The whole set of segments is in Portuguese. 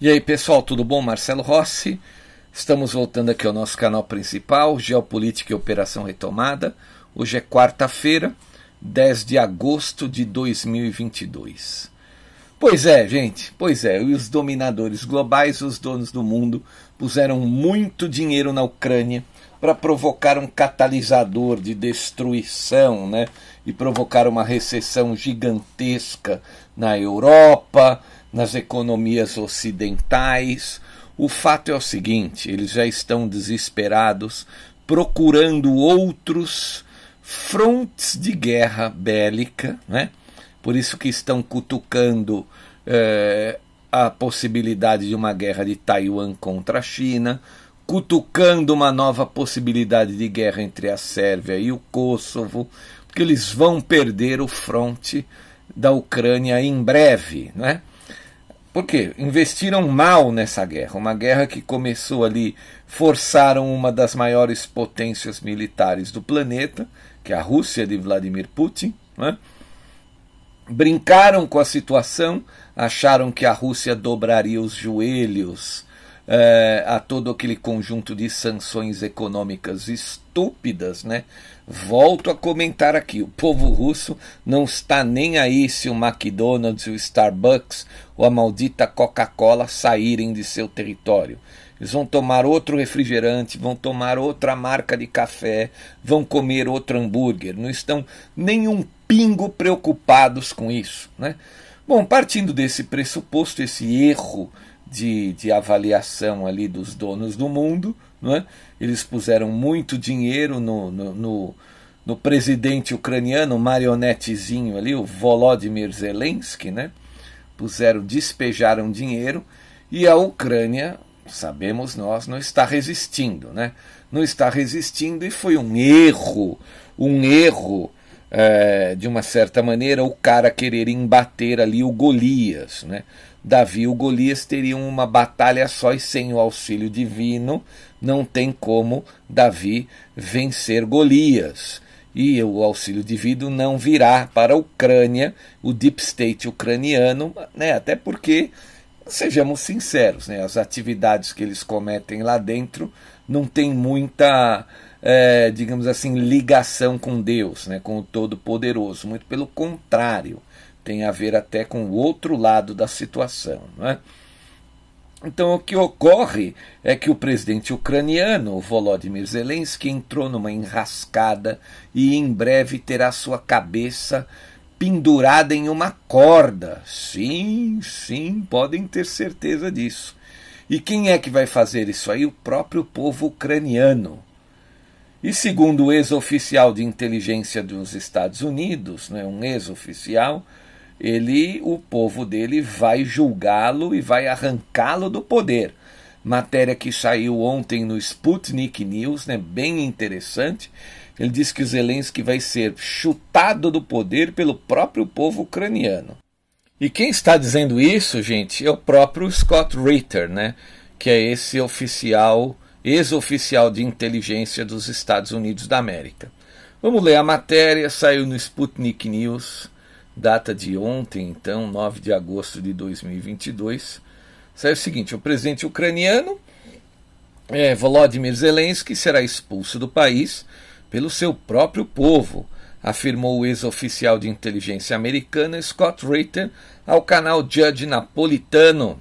E aí pessoal, tudo bom? Marcelo Rossi. Estamos voltando aqui ao nosso canal principal, Geopolítica e Operação Retomada. Hoje é quarta-feira, 10 de agosto de 2022. Pois é, gente, pois é, e os dominadores globais, os donos do mundo, puseram muito dinheiro na Ucrânia para provocar um catalisador de destruição, né? E provocar uma recessão gigantesca na Europa, nas economias ocidentais. O fato é o seguinte: eles já estão desesperados, procurando outros frontes de guerra bélica, né? por isso que estão cutucando é, a possibilidade de uma guerra de Taiwan contra a China, cutucando uma nova possibilidade de guerra entre a Sérvia e o Kosovo, porque eles vão perder o fronte da Ucrânia em breve, não é? Porque investiram mal nessa guerra, uma guerra que começou ali, forçaram uma das maiores potências militares do planeta, que é a Rússia de Vladimir Putin, né? brincaram com a situação, acharam que a Rússia dobraria os joelhos é, a todo aquele conjunto de sanções econômicas estúpidas, né? Volto a comentar aqui: o povo russo não está nem aí se o McDonald's, o Starbucks ou a maldita Coca-Cola saírem de seu território. Eles vão tomar outro refrigerante, vão tomar outra marca de café, vão comer outro hambúrguer. Não estão nenhum pingo preocupados com isso. Né? Bom, partindo desse pressuposto, esse erro de, de avaliação ali dos donos do mundo, não é? Eles puseram muito dinheiro no, no, no, no presidente ucraniano, marionetezinho ali, o Volodymyr Zelensky, né? puseram, despejaram dinheiro e a Ucrânia sabemos nós, não está resistindo, né? Não está resistindo e foi um erro, um erro, é, de uma certa maneira, o cara querer embater ali o Golias, né? Davi e o Golias teriam uma batalha só e sem o auxílio divino não tem como Davi vencer Golias. E o auxílio divino não virá para a Ucrânia, o deep state ucraniano, né? até porque sejamos sinceros, né, as atividades que eles cometem lá dentro não tem muita, é, digamos assim, ligação com Deus, né, com o Todo-Poderoso. Muito pelo contrário, tem a ver até com o outro lado da situação. Né? Então, o que ocorre é que o presidente ucraniano, Volodymyr Zelensky, entrou numa enrascada e em breve terá sua cabeça pendurada em uma corda. Sim, sim, podem ter certeza disso. E quem é que vai fazer isso aí? O próprio povo ucraniano. E segundo o ex-oficial de inteligência dos Estados Unidos, né, um ex-oficial, ele, o povo dele vai julgá-lo e vai arrancá-lo do poder. Matéria que saiu ontem no Sputnik News, né, bem interessante. Ele diz que Zelensky vai ser chutado do poder pelo próprio povo ucraniano. E quem está dizendo isso, gente, é o próprio Scott Ritter, né? Que é esse oficial ex-oficial de inteligência dos Estados Unidos da América. Vamos ler a matéria, saiu no Sputnik News, data de ontem, então, 9 de agosto de 2022. Saiu o seguinte: o presidente ucraniano é, Volodymyr Zelensky será expulso do país pelo seu próprio povo, afirmou o ex-oficial de inteligência americana Scott Ritter ao canal Judge Napolitano,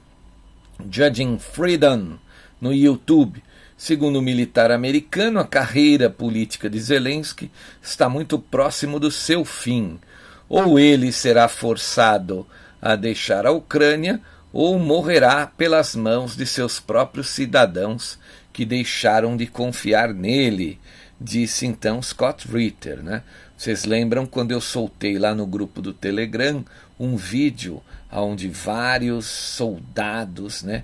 Judging Freedom, no YouTube. Segundo o militar americano, a carreira política de Zelensky está muito próximo do seu fim. Ou ele será forçado a deixar a Ucrânia, ou morrerá pelas mãos de seus próprios cidadãos que deixaram de confiar nele, disse então Scott Ritter. Né? Vocês lembram quando eu soltei lá no grupo do Telegram um vídeo onde vários soldados né,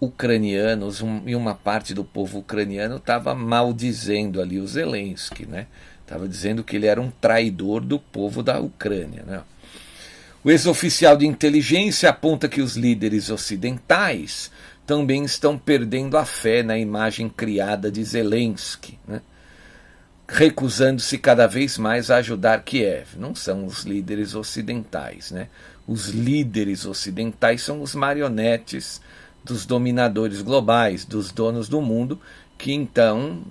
ucranianos um, e uma parte do povo ucraniano estava maldizendo ali o Zelensky, né? Estava dizendo que ele era um traidor do povo da Ucrânia. Né? O ex-oficial de inteligência aponta que os líderes ocidentais também estão perdendo a fé na imagem criada de Zelensky, né? recusando-se cada vez mais a ajudar Kiev. Não são os líderes ocidentais. Né? Os líderes ocidentais são os marionetes dos dominadores globais, dos donos do mundo, que então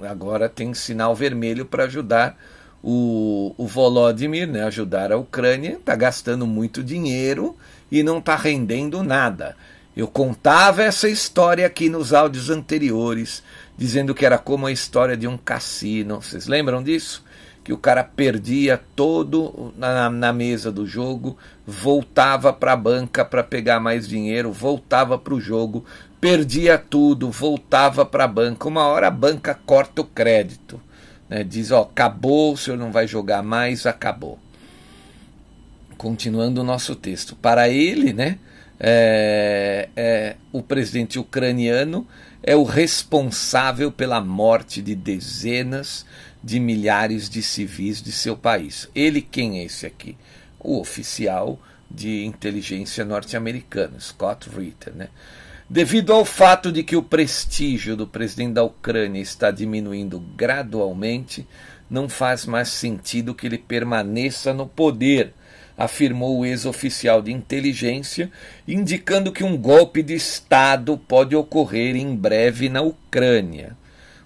agora tem sinal vermelho para ajudar o, o Volodymyr, né, ajudar a Ucrânia, está gastando muito dinheiro e não está rendendo nada. Eu contava essa história aqui nos áudios anteriores, dizendo que era como a história de um cassino. Vocês lembram disso? Que o cara perdia todo na, na mesa do jogo, voltava para a banca para pegar mais dinheiro, voltava para o jogo, perdia tudo, voltava para a banca. Uma hora a banca corta o crédito. Né? Diz: Ó, acabou, o senhor não vai jogar mais, acabou. Continuando o nosso texto. Para ele, né? é, é, o presidente ucraniano é o responsável pela morte de dezenas de milhares de civis de seu país. Ele quem é esse aqui? O oficial de inteligência norte-americano, Scott Ritter, né? Devido ao fato de que o prestígio do presidente da Ucrânia está diminuindo gradualmente, não faz mais sentido que ele permaneça no poder afirmou o ex-oficial de inteligência, indicando que um golpe de Estado pode ocorrer em breve na Ucrânia.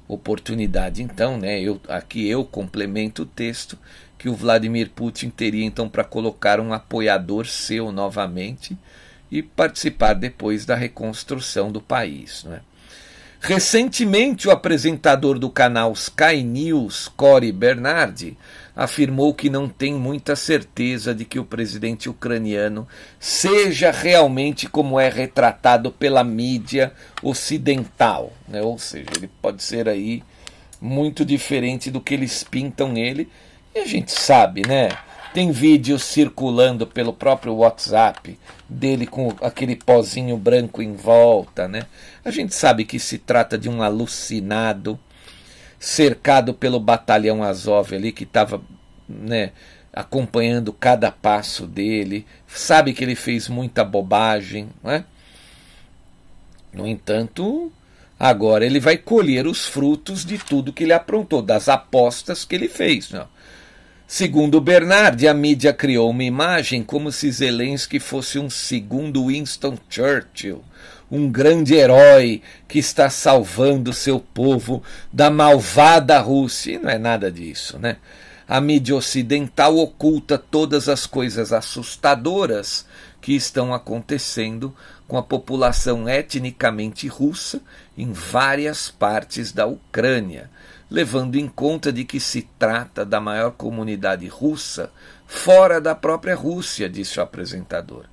Oportunidade, então, né? Eu, aqui eu complemento o texto que o Vladimir Putin teria então para colocar um apoiador seu novamente e participar depois da reconstrução do país. Né? Recentemente, o apresentador do canal Sky News, Cory Bernardi, afirmou que não tem muita certeza de que o presidente ucraniano seja realmente como é retratado pela mídia ocidental, né? ou seja, ele pode ser aí muito diferente do que eles pintam ele, e a gente sabe, né? Tem vídeos circulando pelo próprio WhatsApp dele com aquele pozinho branco em volta, né? A gente sabe que se trata de um alucinado cercado pelo batalhão Azov ali que estava, né, acompanhando cada passo dele, sabe que ele fez muita bobagem, né? No entanto, agora ele vai colher os frutos de tudo que ele aprontou, das apostas que ele fez, não? Segundo Bernard, a mídia criou uma imagem como se Zelensky fosse um segundo Winston Churchill, um grande herói que está salvando seu povo da malvada Rússia. E não é nada disso, né? A mídia ocidental oculta todas as coisas assustadoras que estão acontecendo com a população etnicamente russa em várias partes da Ucrânia levando em conta de que se trata da maior comunidade russa fora da própria Rússia, disse o apresentador.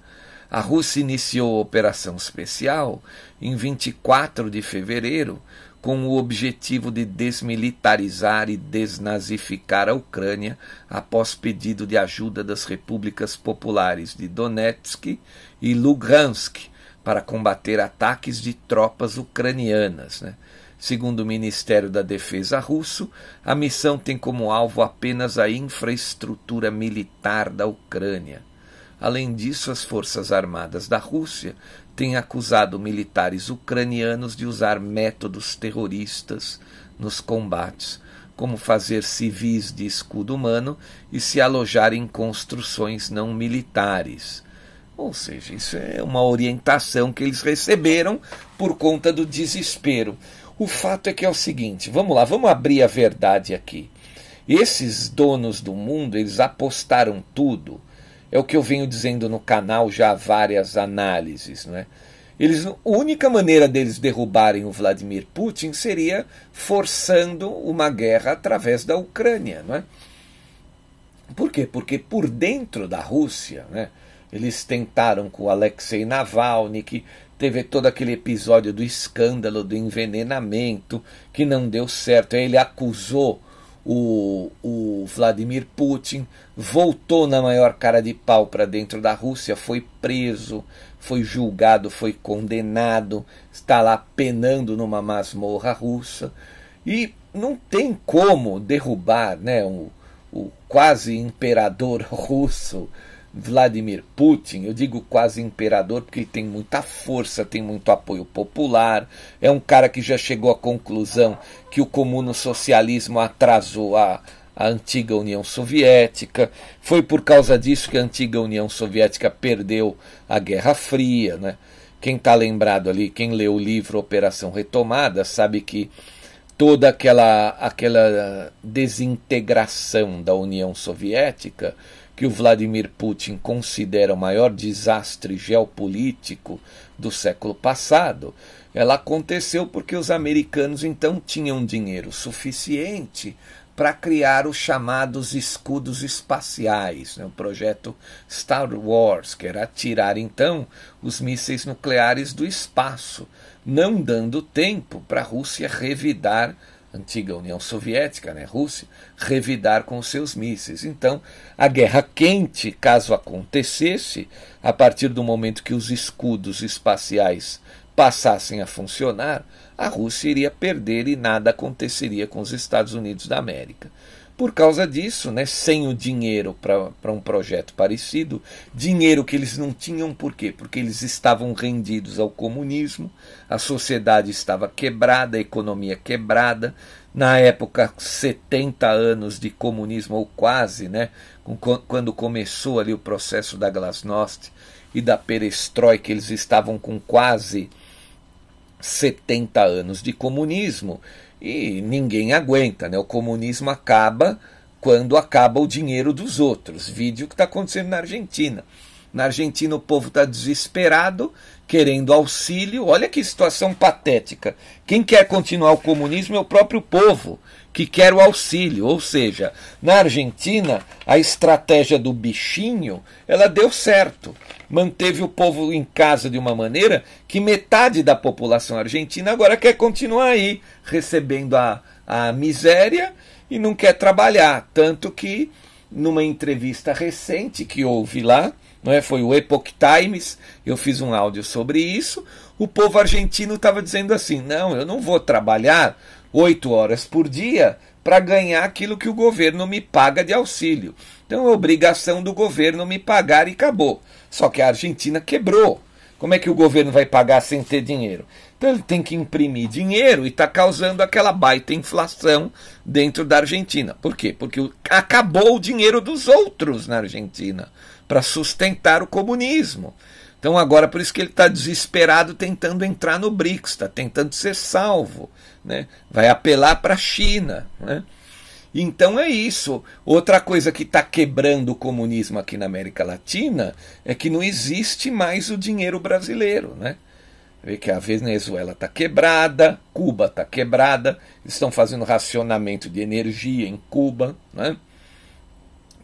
A Rússia iniciou a operação especial em 24 de fevereiro com o objetivo de desmilitarizar e desnazificar a Ucrânia após pedido de ajuda das repúblicas populares de Donetsk e Lugansk para combater ataques de tropas ucranianas. Né? Segundo o Ministério da Defesa russo, a missão tem como alvo apenas a infraestrutura militar da Ucrânia. Além disso, as Forças Armadas da Rússia tem acusado militares ucranianos de usar métodos terroristas nos combates, como fazer civis de escudo humano e se alojar em construções não militares. Ou seja, isso é uma orientação que eles receberam por conta do desespero. O fato é que é o seguinte, vamos lá, vamos abrir a verdade aqui. Esses donos do mundo, eles apostaram tudo. É o que eu venho dizendo no canal já há várias análises, não é? Eles, a única maneira deles derrubarem o Vladimir Putin seria forçando uma guerra através da Ucrânia, não é? Por quê? Porque por dentro da Rússia, né, eles tentaram com o Alexei Navalny, que teve todo aquele episódio do escândalo do envenenamento, que não deu certo. Ele acusou o, o Vladimir Putin, voltou na maior cara de pau para dentro da Rússia, foi preso, foi julgado, foi condenado, está lá penando numa masmorra russa. E não tem como derrubar né, o, o quase imperador russo Vladimir Putin, eu digo quase imperador porque ele tem muita força, tem muito apoio popular, é um cara que já chegou à conclusão que o comuno-socialismo atrasou a, a antiga União Soviética. Foi por causa disso que a antiga União Soviética perdeu a Guerra Fria. Né? Quem está lembrado ali, quem leu o livro Operação Retomada, sabe que toda aquela, aquela desintegração da União Soviética que o Vladimir Putin considera o maior desastre geopolítico do século passado, ela aconteceu porque os americanos então tinham dinheiro suficiente para criar os chamados escudos espaciais, né? o projeto Star Wars, que era tirar então os mísseis nucleares do espaço, não dando tempo para a Rússia revidar antiga União Soviética, né, Rússia, revidar com seus mísseis. Então, a guerra quente, caso acontecesse, a partir do momento que os escudos espaciais passassem a funcionar, a Rússia iria perder e nada aconteceria com os Estados Unidos da América. Por causa disso, né, sem o dinheiro para um projeto parecido, dinheiro que eles não tinham, por quê? Porque eles estavam rendidos ao comunismo, a sociedade estava quebrada, a economia quebrada. Na época, 70 anos de comunismo, ou quase, né, quando começou ali o processo da Glasnost e da perestroika, eles estavam com quase 70 anos de comunismo e ninguém aguenta, né? O comunismo acaba quando acaba o dinheiro dos outros. Vídeo que está acontecendo na Argentina. Na Argentina o povo está desesperado, querendo auxílio. Olha que situação patética. Quem quer continuar o comunismo é o próprio povo que quer o auxílio. Ou seja, na Argentina a estratégia do bichinho ela deu certo manteve o povo em casa de uma maneira que metade da população argentina agora quer continuar aí, recebendo a, a miséria e não quer trabalhar. Tanto que, numa entrevista recente que houve lá, não é? foi o Epoch Times, eu fiz um áudio sobre isso, o povo argentino estava dizendo assim: não, eu não vou trabalhar oito horas por dia para ganhar aquilo que o governo me paga de auxílio. Então é obrigação do governo me pagar e acabou. Só que a Argentina quebrou. Como é que o governo vai pagar sem ter dinheiro? Então ele tem que imprimir dinheiro e está causando aquela baita inflação dentro da Argentina. Por quê? Porque acabou o dinheiro dos outros na Argentina para sustentar o comunismo. Então agora por isso que ele está desesperado tentando entrar no BRICS, está tentando ser salvo. Né? Vai apelar para a China. Né? Então é isso. Outra coisa que está quebrando o comunismo aqui na América Latina é que não existe mais o dinheiro brasileiro, né? Vê que a Venezuela está quebrada, Cuba está quebrada, estão fazendo racionamento de energia em Cuba, né?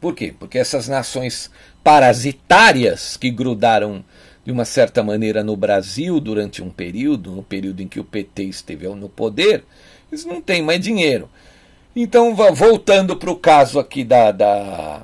Por quê? Porque essas nações parasitárias que grudaram de uma certa maneira no Brasil durante um período, no período em que o PT esteve no poder, eles não têm mais dinheiro. Então, voltando para o caso aqui da, da,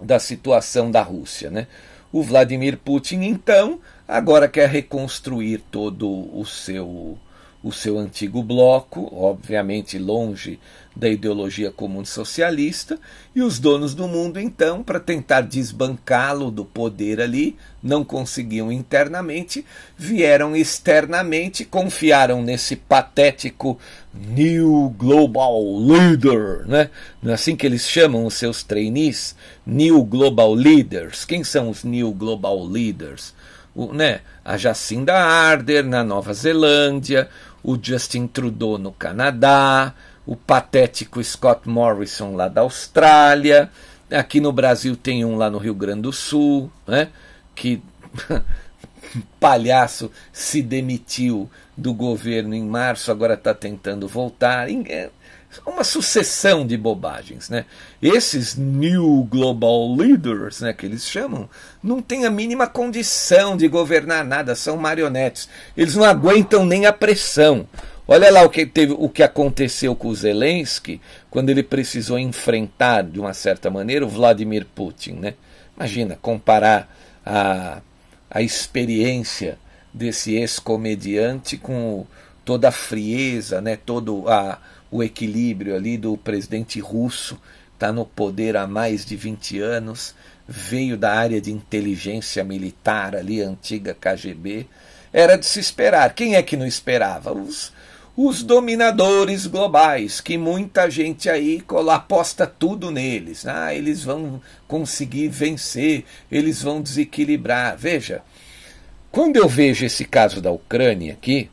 da situação da Rússia, né? O Vladimir Putin, então, agora quer reconstruir todo o seu o seu antigo bloco, obviamente longe da ideologia comum socialista, e os donos do mundo, então, para tentar desbancá-lo do poder ali, não conseguiam internamente, vieram externamente, confiaram nesse patético New Global Leader, né? Não é assim que eles chamam os seus trainees? New Global Leaders. Quem são os New Global Leaders? O, né? A Jacinda Ardern na Nova Zelândia, o Justin Trudeau no Canadá, o patético Scott Morrison lá da Austrália, aqui no Brasil tem um lá no Rio Grande do Sul, né? Que palhaço se demitiu do governo em março, agora está tentando voltar. É uma sucessão de bobagens. Né? Esses New Global Leaders, né, que eles chamam, não têm a mínima condição de governar nada, são marionetes. Eles não aguentam nem a pressão. Olha lá o que, teve, o que aconteceu com o Zelensky quando ele precisou enfrentar, de uma certa maneira, o Vladimir Putin. Né? Imagina, comparar a, a experiência desse ex-comediante com toda a frieza, né, todo a, o equilíbrio ali do presidente russo, está no poder há mais de 20 anos, veio da área de inteligência militar ali, antiga KGB. Era de se esperar. Quem é que não esperava? Os, os dominadores globais, que muita gente aí aposta tudo neles. Ah, eles vão conseguir vencer, eles vão desequilibrar. Veja, quando eu vejo esse caso da Ucrânia aqui,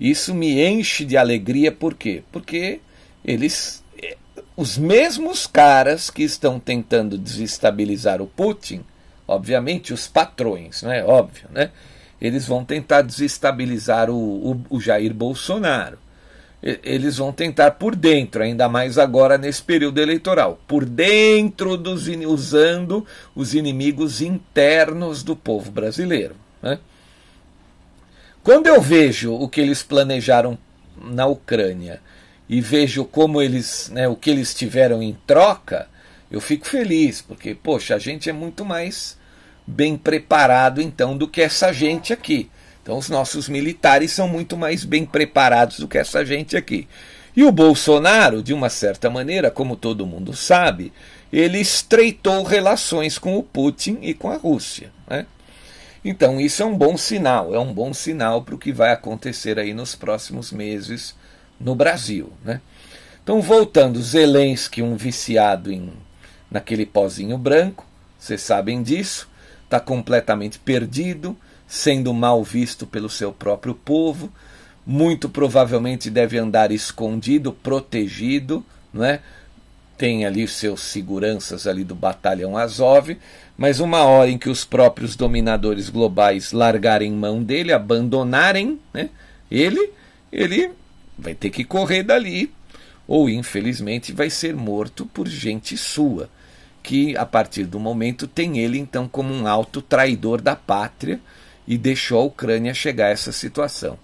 isso me enche de alegria, por quê? Porque eles, eh, os mesmos caras que estão tentando desestabilizar o Putin, obviamente os patrões, não é óbvio, né? Eles vão tentar desestabilizar o, o, o Jair Bolsonaro. Eles vão tentar por dentro, ainda mais agora nesse período eleitoral, por dentro dos usando os inimigos internos do povo brasileiro. Né? Quando eu vejo o que eles planejaram na Ucrânia e vejo como eles, né, o que eles tiveram em troca, eu fico feliz, porque, poxa, a gente é muito mais bem preparado então do que essa gente aqui. Então, os nossos militares são muito mais bem preparados do que essa gente aqui. E o Bolsonaro, de uma certa maneira, como todo mundo sabe, ele estreitou relações com o Putin e com a Rússia. Né? Então, isso é um bom sinal, é um bom sinal para o que vai acontecer aí nos próximos meses no Brasil. Né? Então, voltando, Zelensky, um viciado em naquele pozinho branco, vocês sabem disso, está completamente perdido, sendo mal visto pelo seu próprio povo, muito provavelmente deve andar escondido, protegido, não é? Tem ali seus seguranças ali do batalhão Azov, mas uma hora em que os próprios dominadores globais largarem mão dele, abandonarem né, ele, ele vai ter que correr dali, ou infelizmente vai ser morto por gente sua, que a partir do momento tem ele então como um alto traidor da pátria e deixou a Ucrânia chegar a essa situação.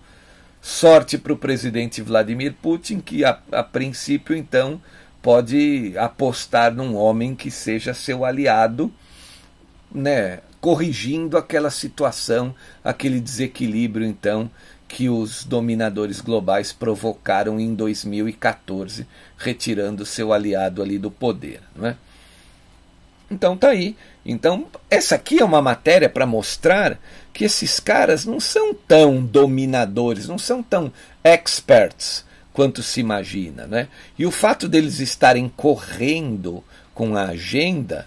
Sorte para o presidente Vladimir Putin, que a, a princípio então pode apostar num homem que seja seu aliado né, corrigindo aquela situação, aquele desequilíbrio então que os dominadores globais provocaram em 2014, retirando seu aliado ali do poder, né? Então tá aí. Então essa aqui é uma matéria para mostrar que esses caras não são tão dominadores, não são tão experts quanto se imagina, né? E o fato deles estarem correndo com a agenda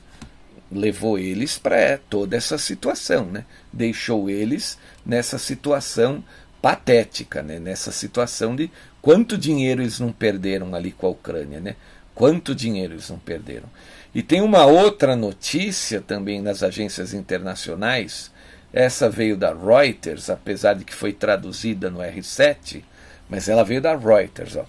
levou eles para toda essa situação, né? deixou eles nessa situação patética, né? nessa situação de quanto dinheiro eles não perderam ali com a Ucrânia, né? quanto dinheiro eles não perderam. E tem uma outra notícia também nas agências internacionais, essa veio da Reuters, apesar de que foi traduzida no R7, mas ela veio da Reuters. Ó.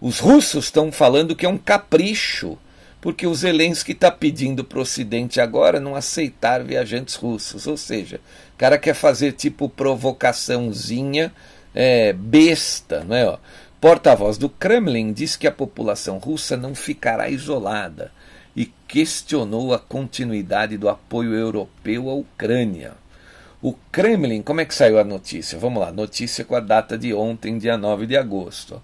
Os russos estão falando que é um capricho porque o Zelensky está pedindo para o Ocidente agora não aceitar viajantes russos. Ou seja, o cara quer fazer tipo provocaçãozinha é, besta, não é? Porta-voz do Kremlin diz que a população russa não ficará isolada e questionou a continuidade do apoio europeu à Ucrânia. O Kremlin, como é que saiu a notícia? Vamos lá, notícia com a data de ontem, dia 9 de agosto.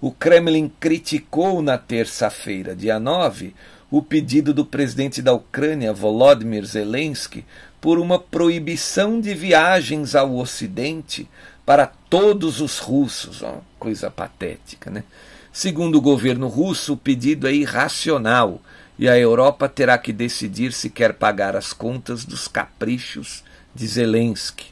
O Kremlin criticou na terça-feira, dia 9, o pedido do presidente da Ucrânia, Volodymyr Zelensky, por uma proibição de viagens ao Ocidente para todos os russos. Oh, coisa patética, né? Segundo o governo russo, o pedido é irracional e a Europa terá que decidir se quer pagar as contas dos caprichos de Zelensky.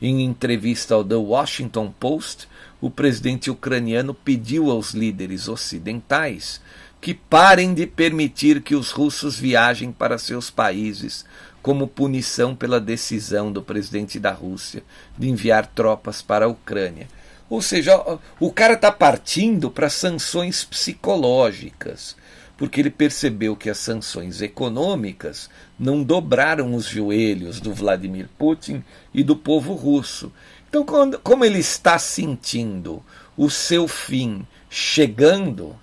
Em entrevista ao The Washington Post, o presidente ucraniano pediu aos líderes ocidentais que parem de permitir que os russos viajem para seus países como punição pela decisão do presidente da Rússia de enviar tropas para a Ucrânia. Ou seja, o cara está partindo para sanções psicológicas, porque ele percebeu que as sanções econômicas não dobraram os joelhos do Vladimir Putin e do povo russo. Então, quando, como ele está sentindo o seu fim chegando,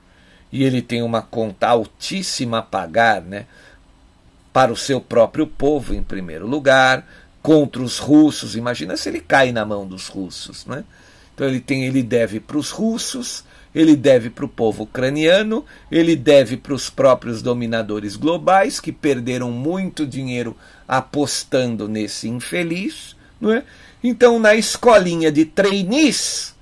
e ele tem uma conta altíssima a pagar, né? Para o seu próprio povo, em primeiro lugar, contra os russos. Imagina se ele cai na mão dos russos, né? Então ele tem, ele deve para os russos, ele deve para o povo ucraniano, ele deve para os próprios dominadores globais que perderam muito dinheiro apostando nesse infeliz, não é? Então na escolinha de trainees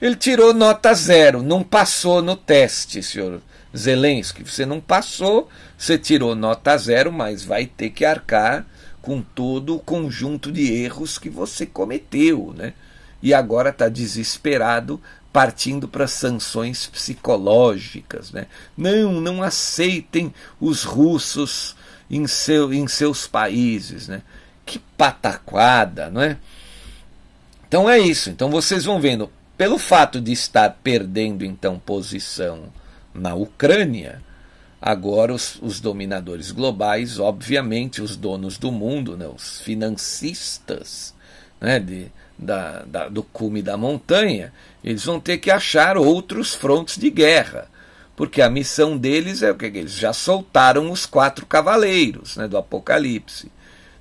ele tirou nota zero, não passou no teste, senhor Zelensky. Você não passou, você tirou nota zero, mas vai ter que arcar com todo o conjunto de erros que você cometeu, né? E agora está desesperado, partindo para sanções psicológicas, né? Não, não aceitem os russos em, seu, em seus países, né? Que pataquada, não é? Então é isso. Então vocês vão vendo pelo fato de estar perdendo então posição na Ucrânia, agora os, os dominadores globais, obviamente os donos do mundo, né, os financistas né, de, da, da, do cume da montanha, eles vão ter que achar outros frontes de guerra. Porque a missão deles é o que? Eles já soltaram os quatro cavaleiros né, do Apocalipse.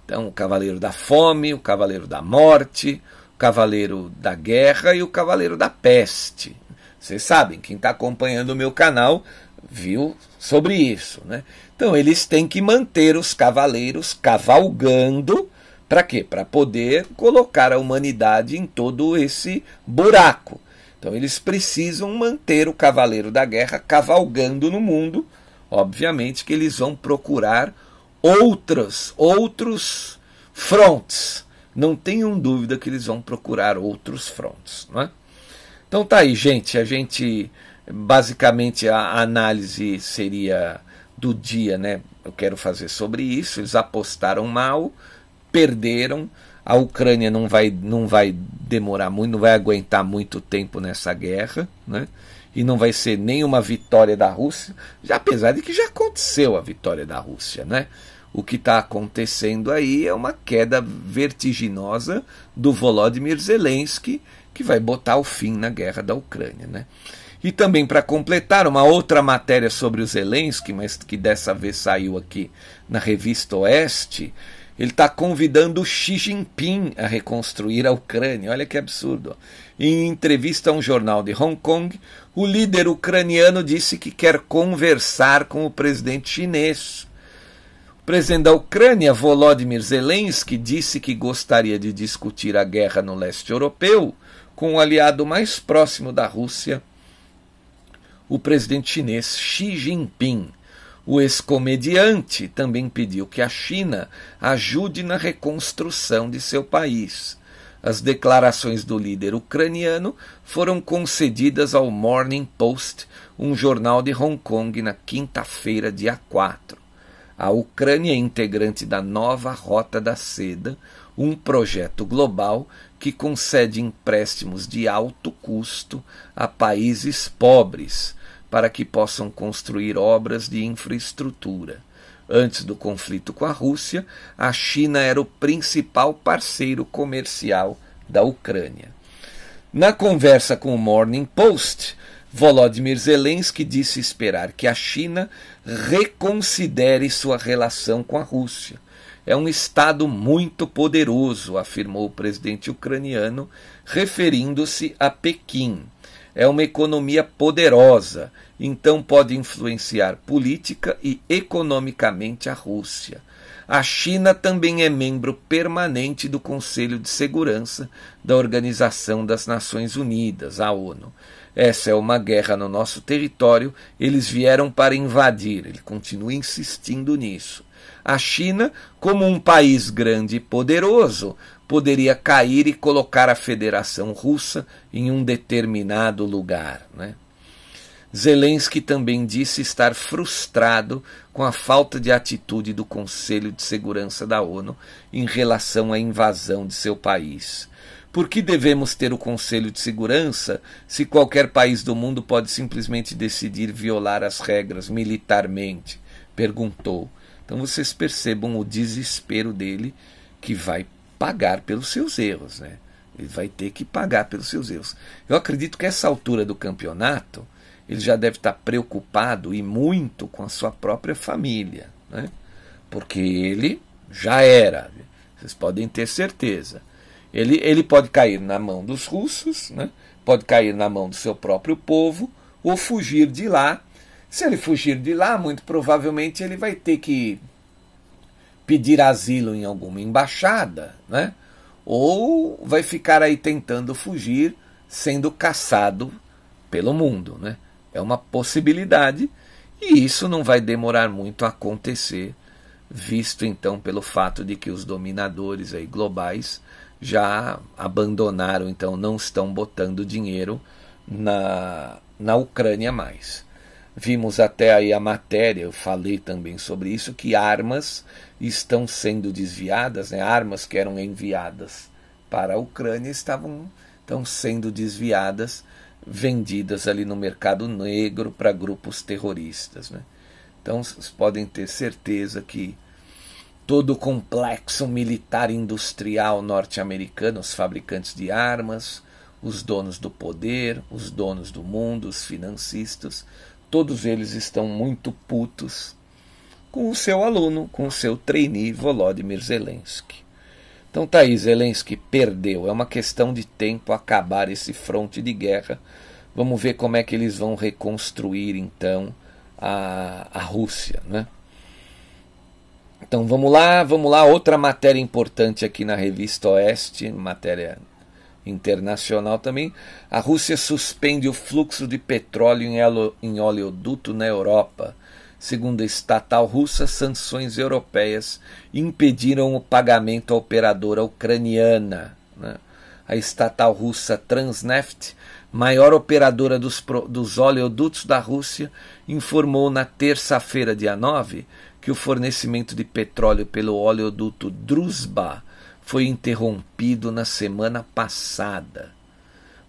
Então, o cavaleiro da fome, o cavaleiro da morte, Cavaleiro da Guerra e o Cavaleiro da Peste. Vocês sabem, quem está acompanhando o meu canal viu sobre isso. Né? Então, eles têm que manter os cavaleiros cavalgando. Para quê? Para poder colocar a humanidade em todo esse buraco. Então, eles precisam manter o Cavaleiro da Guerra cavalgando no mundo. Obviamente que eles vão procurar outros, outros frontes não tenham dúvida que eles vão procurar outros frontes. Não é? Então tá aí, gente. A gente basicamente a análise seria do dia, né? Eu quero fazer sobre isso. Eles apostaram mal, perderam. A Ucrânia não vai, não vai demorar muito, não vai aguentar muito tempo nessa guerra, né? E não vai ser nenhuma vitória da Rússia, já apesar de que já aconteceu a vitória da Rússia, né? o que está acontecendo aí é uma queda vertiginosa do Volodymyr Zelensky, que vai botar o fim na guerra da Ucrânia. Né? E também para completar, uma outra matéria sobre o Zelensky, mas que dessa vez saiu aqui na revista Oeste, ele está convidando Xi Jinping a reconstruir a Ucrânia. Olha que absurdo. Em entrevista a um jornal de Hong Kong, o líder ucraniano disse que quer conversar com o presidente chinês presidente da Ucrânia, Volodymyr Zelensky, disse que gostaria de discutir a guerra no leste europeu com o aliado mais próximo da Rússia, o presidente chinês Xi Jinping. O ex-comediante também pediu que a China ajude na reconstrução de seu país. As declarações do líder ucraniano foram concedidas ao Morning Post, um jornal de Hong Kong, na quinta-feira, dia 4. A Ucrânia é integrante da nova Rota da Seda, um projeto global que concede empréstimos de alto custo a países pobres para que possam construir obras de infraestrutura. Antes do conflito com a Rússia, a China era o principal parceiro comercial da Ucrânia. Na conversa com o Morning Post, Volodymyr Zelensky disse esperar que a China reconsidere sua relação com a Rússia. é um Estado muito poderoso, afirmou o presidente ucraniano, referindo-se a Pequim. É uma economia poderosa, então pode influenciar política e economicamente a Rússia. A China também é membro permanente do Conselho de Segurança da Organização das Nações Unidas, a ONU. Essa é uma guerra no nosso território, eles vieram para invadir. Ele continua insistindo nisso. A China, como um país grande e poderoso, poderia cair e colocar a Federação Russa em um determinado lugar. Né? Zelensky também disse estar frustrado com a falta de atitude do Conselho de Segurança da ONU em relação à invasão de seu país. Por que devemos ter o Conselho de Segurança se qualquer país do mundo pode simplesmente decidir violar as regras militarmente? perguntou. Então vocês percebam o desespero dele que vai pagar pelos seus erros, né? Ele vai ter que pagar pelos seus erros. Eu acredito que essa altura do campeonato, ele já deve estar preocupado e muito com a sua própria família, né? Porque ele já era, vocês podem ter certeza. Ele, ele pode cair na mão dos russos, né? pode cair na mão do seu próprio povo, ou fugir de lá. Se ele fugir de lá, muito provavelmente ele vai ter que pedir asilo em alguma embaixada, né? ou vai ficar aí tentando fugir, sendo caçado pelo mundo. Né? É uma possibilidade, e isso não vai demorar muito a acontecer, visto então pelo fato de que os dominadores aí globais já abandonaram, então não estão botando dinheiro na, na Ucrânia mais. Vimos até aí a matéria, eu falei também sobre isso, que armas estão sendo desviadas, né? armas que eram enviadas para a Ucrânia estavam estão sendo desviadas, vendidas ali no mercado negro para grupos terroristas. Né? Então vocês podem ter certeza que todo o complexo militar industrial norte-americano, os fabricantes de armas, os donos do poder, os donos do mundo, os financistas, todos eles estão muito putos com o seu aluno, com o seu trainee Volodymyr Zelensky. Então tá aí, Zelensky perdeu. É uma questão de tempo acabar esse fronte de guerra. Vamos ver como é que eles vão reconstruir então a, a Rússia, né? Então vamos lá, vamos lá. Outra matéria importante aqui na revista Oeste, matéria internacional também. A Rússia suspende o fluxo de petróleo em oleoduto na Europa. Segundo a estatal russa, sanções europeias impediram o pagamento à operadora ucraniana. Né? A estatal russa Transneft, maior operadora dos, dos oleodutos da Rússia, informou na terça-feira, dia 9, que o fornecimento de petróleo pelo oleoduto Druzhba foi interrompido na semana passada.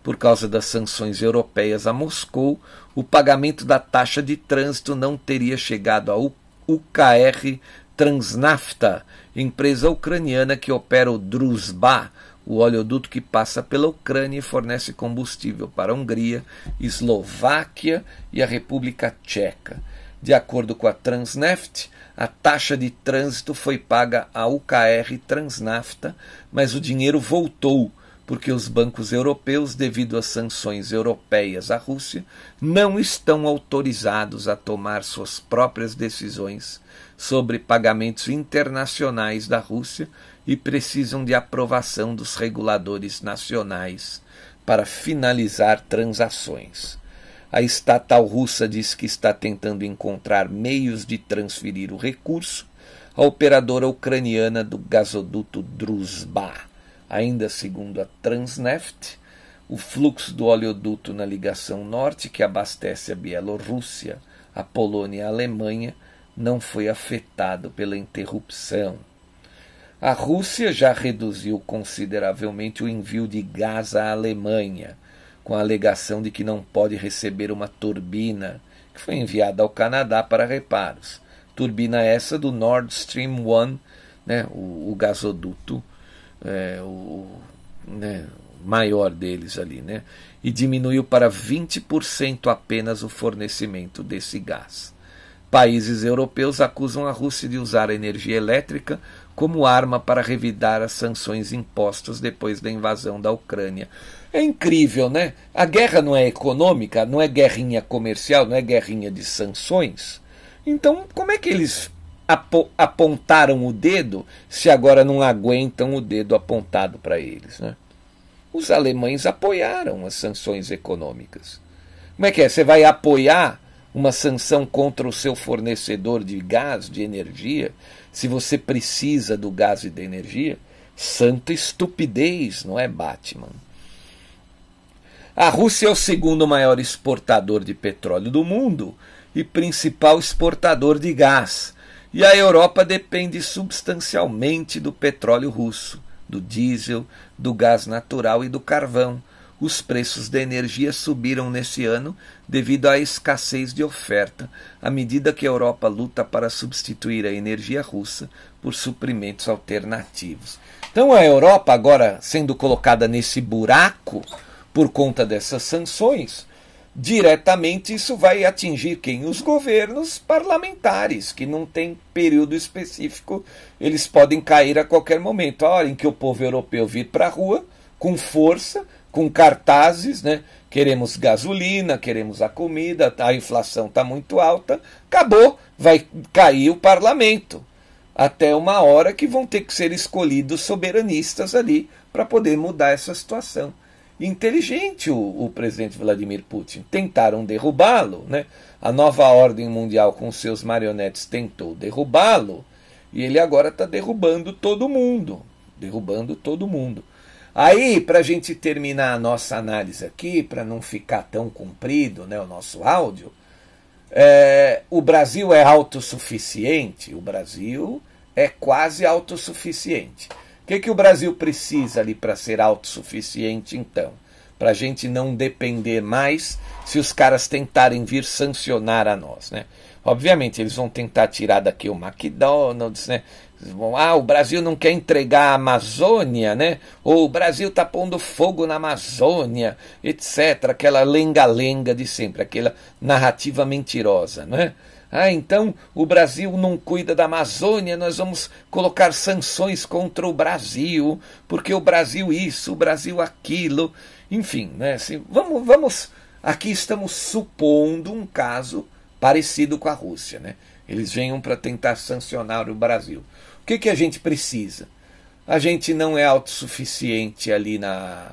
Por causa das sanções europeias a Moscou, o pagamento da taxa de trânsito não teria chegado ao UKR Transnafta, empresa ucraniana que opera o Druzhba, o oleoduto que passa pela Ucrânia e fornece combustível para a Hungria, Eslováquia e a República Tcheca. De acordo com a Transneft, a taxa de trânsito foi paga à UKR Transnafta, mas o dinheiro voltou porque os bancos europeus, devido às sanções europeias à Rússia, não estão autorizados a tomar suas próprias decisões sobre pagamentos internacionais da Rússia e precisam de aprovação dos reguladores nacionais para finalizar transações. A estatal russa diz que está tentando encontrar meios de transferir o recurso à operadora ucraniana do gasoduto Druzhba. Ainda segundo a Transneft, o fluxo do oleoduto na ligação norte, que abastece a Bielorrússia, a Polônia e a Alemanha, não foi afetado pela interrupção. A Rússia já reduziu consideravelmente o envio de gás à Alemanha com a alegação de que não pode receber uma turbina que foi enviada ao Canadá para reparos. Turbina essa do Nord Stream 1, né, o, o gasoduto é, o, né, maior deles ali, né, e diminuiu para 20% apenas o fornecimento desse gás. Países europeus acusam a Rússia de usar a energia elétrica como arma para revidar as sanções impostas depois da invasão da Ucrânia. É incrível, né? A guerra não é econômica, não é guerrinha comercial, não é guerrinha de sanções. Então, como é que eles apontaram o dedo se agora não aguentam o dedo apontado para eles, né? Os alemães apoiaram as sanções econômicas. Como é que é? Você vai apoiar uma sanção contra o seu fornecedor de gás, de energia, se você precisa do gás e da energia? Santa estupidez, não é, Batman? A Rússia é o segundo maior exportador de petróleo do mundo e principal exportador de gás. E a Europa depende substancialmente do petróleo russo, do diesel, do gás natural e do carvão. Os preços da energia subiram nesse ano devido à escassez de oferta, à medida que a Europa luta para substituir a energia russa por suprimentos alternativos. Então a Europa, agora sendo colocada nesse buraco, por conta dessas sanções, diretamente isso vai atingir quem? Os governos parlamentares, que não tem período específico, eles podem cair a qualquer momento. A hora em que o povo europeu vir para a rua, com força, com cartazes, né? Queremos gasolina, queremos a comida, a inflação está muito alta, acabou, vai cair o parlamento. Até uma hora que vão ter que ser escolhidos soberanistas ali para poder mudar essa situação inteligente o, o presidente Vladimir Putin. Tentaram derrubá-lo, né? A nova ordem mundial com seus marionetes tentou derrubá-lo e ele agora está derrubando todo mundo, derrubando todo mundo. Aí, para a gente terminar a nossa análise aqui, para não ficar tão comprido né, o nosso áudio, é, o Brasil é autossuficiente? O Brasil é quase autossuficiente que, que o Brasil precisa ali para ser autossuficiente, então? Para a gente não depender mais se os caras tentarem vir sancionar a nós, né? Obviamente, eles vão tentar tirar daqui o McDonald's, né? Ah, o Brasil não quer entregar a Amazônia, né? Ou o Brasil está pondo fogo na Amazônia, etc. Aquela lenga-lenga de sempre, aquela narrativa mentirosa, não é? Ah, então o Brasil não cuida da Amazônia, nós vamos colocar sanções contra o Brasil, porque o Brasil isso, o Brasil aquilo. Enfim, né, assim, vamos, vamos. Aqui estamos supondo um caso parecido com a Rússia. Né? Eles venham para tentar sancionar o Brasil. O que, que a gente precisa? A gente não é autossuficiente ali na,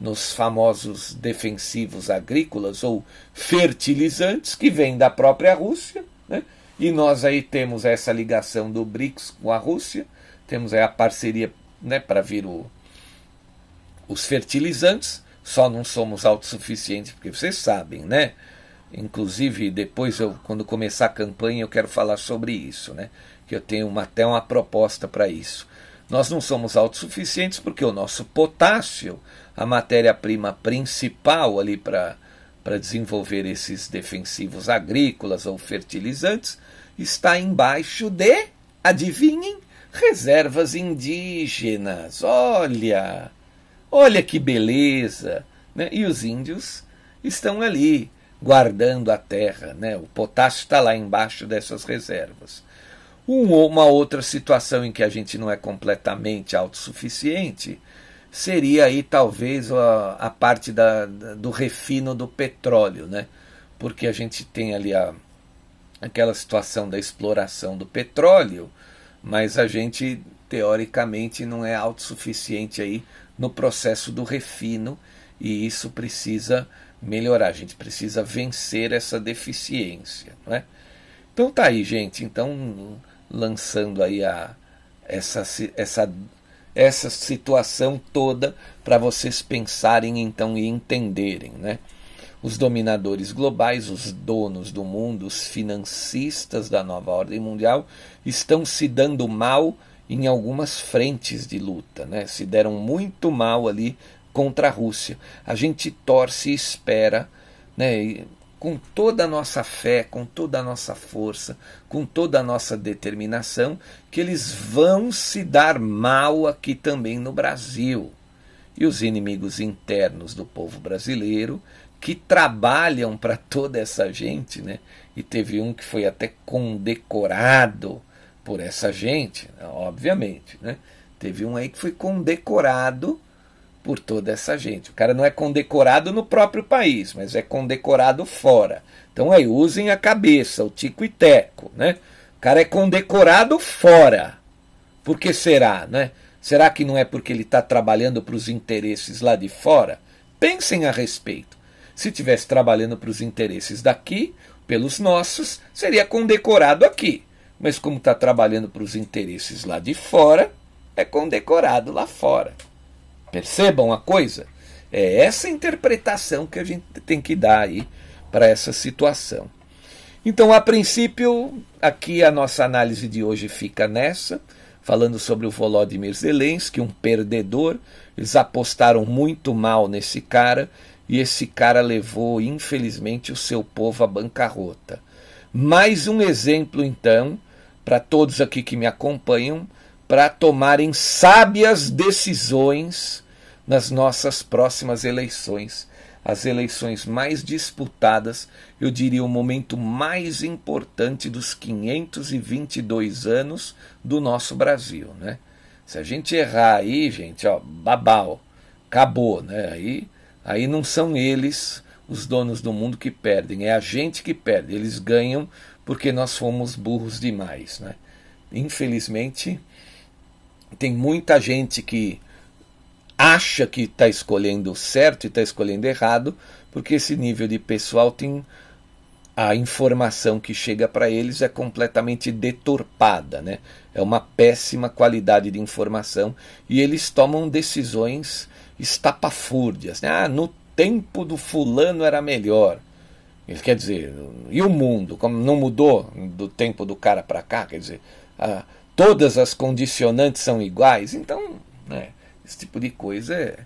nos famosos defensivos agrícolas ou fertilizantes que vêm da própria Rússia, né? e nós aí temos essa ligação do BRICS com a Rússia, temos aí a parceria né, para vir o, os fertilizantes, só não somos autossuficientes, porque vocês sabem, né? Inclusive, depois, eu, quando começar a campanha, eu quero falar sobre isso, né? Que eu tenho uma, até uma proposta para isso. Nós não somos autossuficientes porque o nosso potássio a matéria-prima principal ali para desenvolver esses defensivos agrícolas ou fertilizantes está embaixo de, adivinhem, reservas indígenas. Olha, olha que beleza! Né? E os índios estão ali guardando a terra, né? o potássio está lá embaixo dessas reservas. Uma outra situação em que a gente não é completamente autossuficiente seria aí talvez a, a parte da, do refino do petróleo, né? Porque a gente tem ali a, aquela situação da exploração do petróleo, mas a gente teoricamente não é autossuficiente aí no processo do refino e isso precisa melhorar, a gente precisa vencer essa deficiência, não é? Então tá aí, gente, então lançando aí a essa essa essa situação toda para vocês pensarem então e entenderem, né? Os dominadores globais, os donos do mundo, os financistas da nova ordem mundial estão se dando mal em algumas frentes de luta, né? Se deram muito mal ali contra a Rússia. A gente torce e espera, né? Com toda a nossa fé, com toda a nossa força, com toda a nossa determinação, que eles vão se dar mal aqui também no Brasil. E os inimigos internos do povo brasileiro, que trabalham para toda essa gente, né? E teve um que foi até condecorado por essa gente, obviamente. Né? Teve um aí que foi condecorado por toda essa gente. O cara não é condecorado no próprio país, mas é condecorado fora. Então aí, usem a cabeça, o tico e teco. Né? O cara é condecorado fora. Por que será? Né? Será que não é porque ele está trabalhando para os interesses lá de fora? Pensem a respeito. Se tivesse trabalhando para os interesses daqui, pelos nossos, seria condecorado aqui. Mas como está trabalhando para os interesses lá de fora, é condecorado lá fora. Percebam a coisa? É essa interpretação que a gente tem que dar aí para essa situação. Então, a princípio, aqui a nossa análise de hoje fica nessa falando sobre o Volodymyr Zelensky, um perdedor. Eles apostaram muito mal nesse cara e esse cara levou, infelizmente, o seu povo à bancarrota. Mais um exemplo, então, para todos aqui que me acompanham, para tomarem sábias decisões nas nossas próximas eleições as eleições mais disputadas, eu diria o momento mais importante dos 522 anos do nosso Brasil, né? Se a gente errar aí, gente, ó, babau, acabou, né? Aí, aí não são eles os donos do mundo que perdem, é a gente que perde. Eles ganham porque nós fomos burros demais, né? Infelizmente, tem muita gente que acha que está escolhendo certo e está escolhendo errado, porque esse nível de pessoal tem a informação que chega para eles é completamente deturpada, né? É uma péssima qualidade de informação e eles tomam decisões estapafúrdias. Né? Ah, no tempo do fulano era melhor. Ele quer dizer, e o mundo, como não mudou do tempo do cara para cá, quer dizer, ah, todas as condicionantes são iguais, então, né? Esse tipo de coisa é,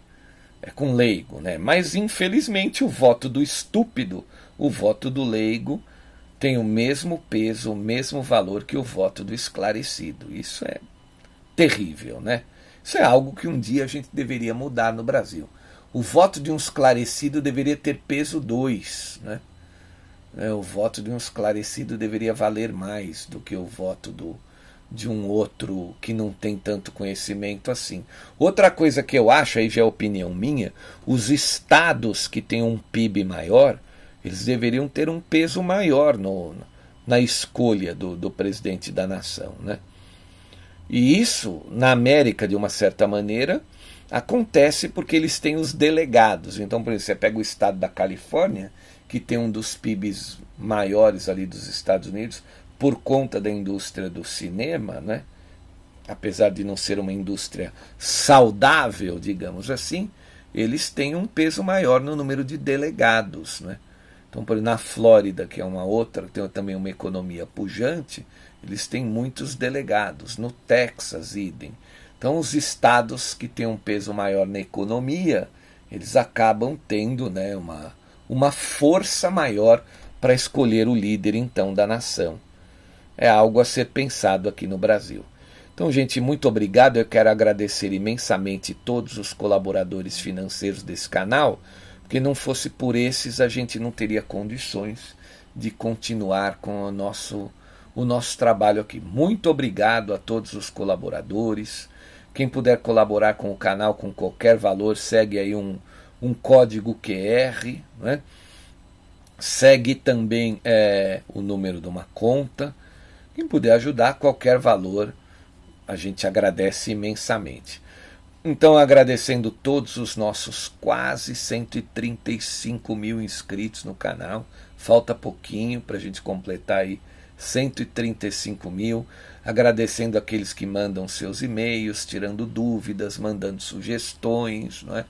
é com leigo, né? Mas infelizmente o voto do estúpido, o voto do leigo, tem o mesmo peso, o mesmo valor que o voto do esclarecido. Isso é terrível, né? Isso é algo que um dia a gente deveria mudar no Brasil. O voto de um esclarecido deveria ter peso 2, né? É, o voto de um esclarecido deveria valer mais do que o voto do, de um outro que não tem tanto conhecimento assim. Outra coisa que eu acho, aí já é opinião minha, os estados que têm um PIB maior, eles deveriam ter um peso maior no, na escolha do, do presidente da nação. Né? E isso, na América, de uma certa maneira, acontece porque eles têm os delegados. Então, por exemplo, você pega o estado da Califórnia, que tem um dos PIBs maiores ali dos Estados Unidos, por conta da indústria do cinema, né? apesar de não ser uma indústria saudável, digamos assim, eles têm um peso maior no número de delegados. Né? Então, por exemplo, na Flórida, que é uma outra, tem também uma economia pujante, eles têm muitos delegados. No Texas, idem. Então, os estados que têm um peso maior na economia, eles acabam tendo né, uma, uma força maior para escolher o líder, então, da nação é algo a ser pensado aqui no Brasil. Então, gente, muito obrigado. Eu quero agradecer imensamente todos os colaboradores financeiros desse canal, porque não fosse por esses a gente não teria condições de continuar com o nosso, o nosso trabalho aqui. Muito obrigado a todos os colaboradores. Quem puder colaborar com o canal com qualquer valor, segue aí um, um código QR, né? segue também é, o número de uma conta quem puder ajudar, qualquer valor, a gente agradece imensamente. Então, agradecendo todos os nossos quase 135 mil inscritos no canal, falta pouquinho para a gente completar aí 135 mil. Agradecendo aqueles que mandam seus e-mails, tirando dúvidas, mandando sugestões, não é?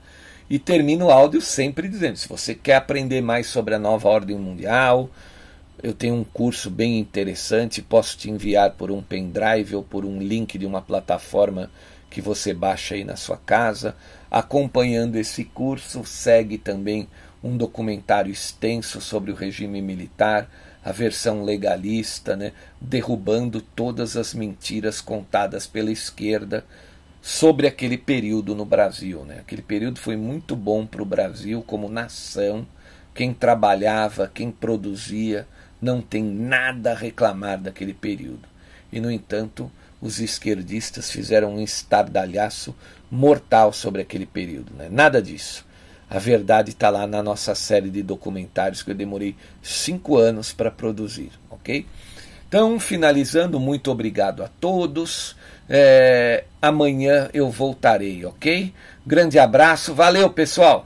E termino o áudio sempre dizendo: se você quer aprender mais sobre a nova ordem mundial, eu tenho um curso bem interessante, posso te enviar por um pendrive ou por um link de uma plataforma que você baixa aí na sua casa. Acompanhando esse curso, segue também um documentário extenso sobre o regime militar, a versão legalista, né, derrubando todas as mentiras contadas pela esquerda sobre aquele período no Brasil. Né? Aquele período foi muito bom para o Brasil como nação. Quem trabalhava, quem produzia, não tem nada a reclamar daquele período. e, no entanto, os esquerdistas fizeram um estardalhaço mortal sobre aquele período. Né? Nada disso. A verdade está lá na nossa série de documentários que eu demorei cinco anos para produzir, ok? Então, finalizando, muito obrigado a todos. É, amanhã eu voltarei, ok? Grande abraço, valeu pessoal!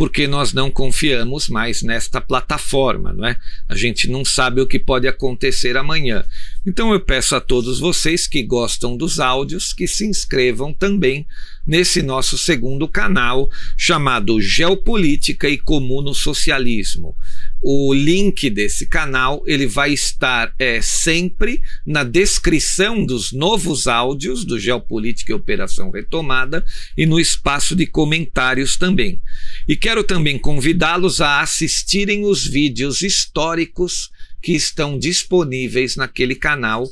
porque nós não confiamos mais nesta plataforma, não é? A gente não sabe o que pode acontecer amanhã. Então eu peço a todos vocês que gostam dos áudios que se inscrevam também nesse nosso segundo canal chamado Geopolítica e Comuno Socialismo. O link desse canal ele vai estar é, sempre na descrição dos novos áudios do Geopolítica e Operação Retomada e no espaço de comentários também. E quero também convidá-los a assistirem os vídeos históricos que estão disponíveis naquele canal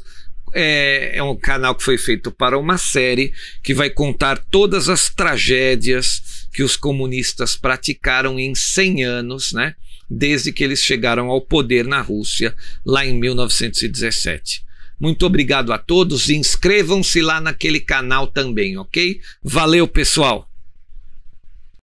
é, é, um canal que foi feito para uma série que vai contar todas as tragédias que os comunistas praticaram em 100 anos, né? Desde que eles chegaram ao poder na Rússia, lá em 1917. Muito obrigado a todos e inscrevam-se lá naquele canal também, ok? Valeu, pessoal!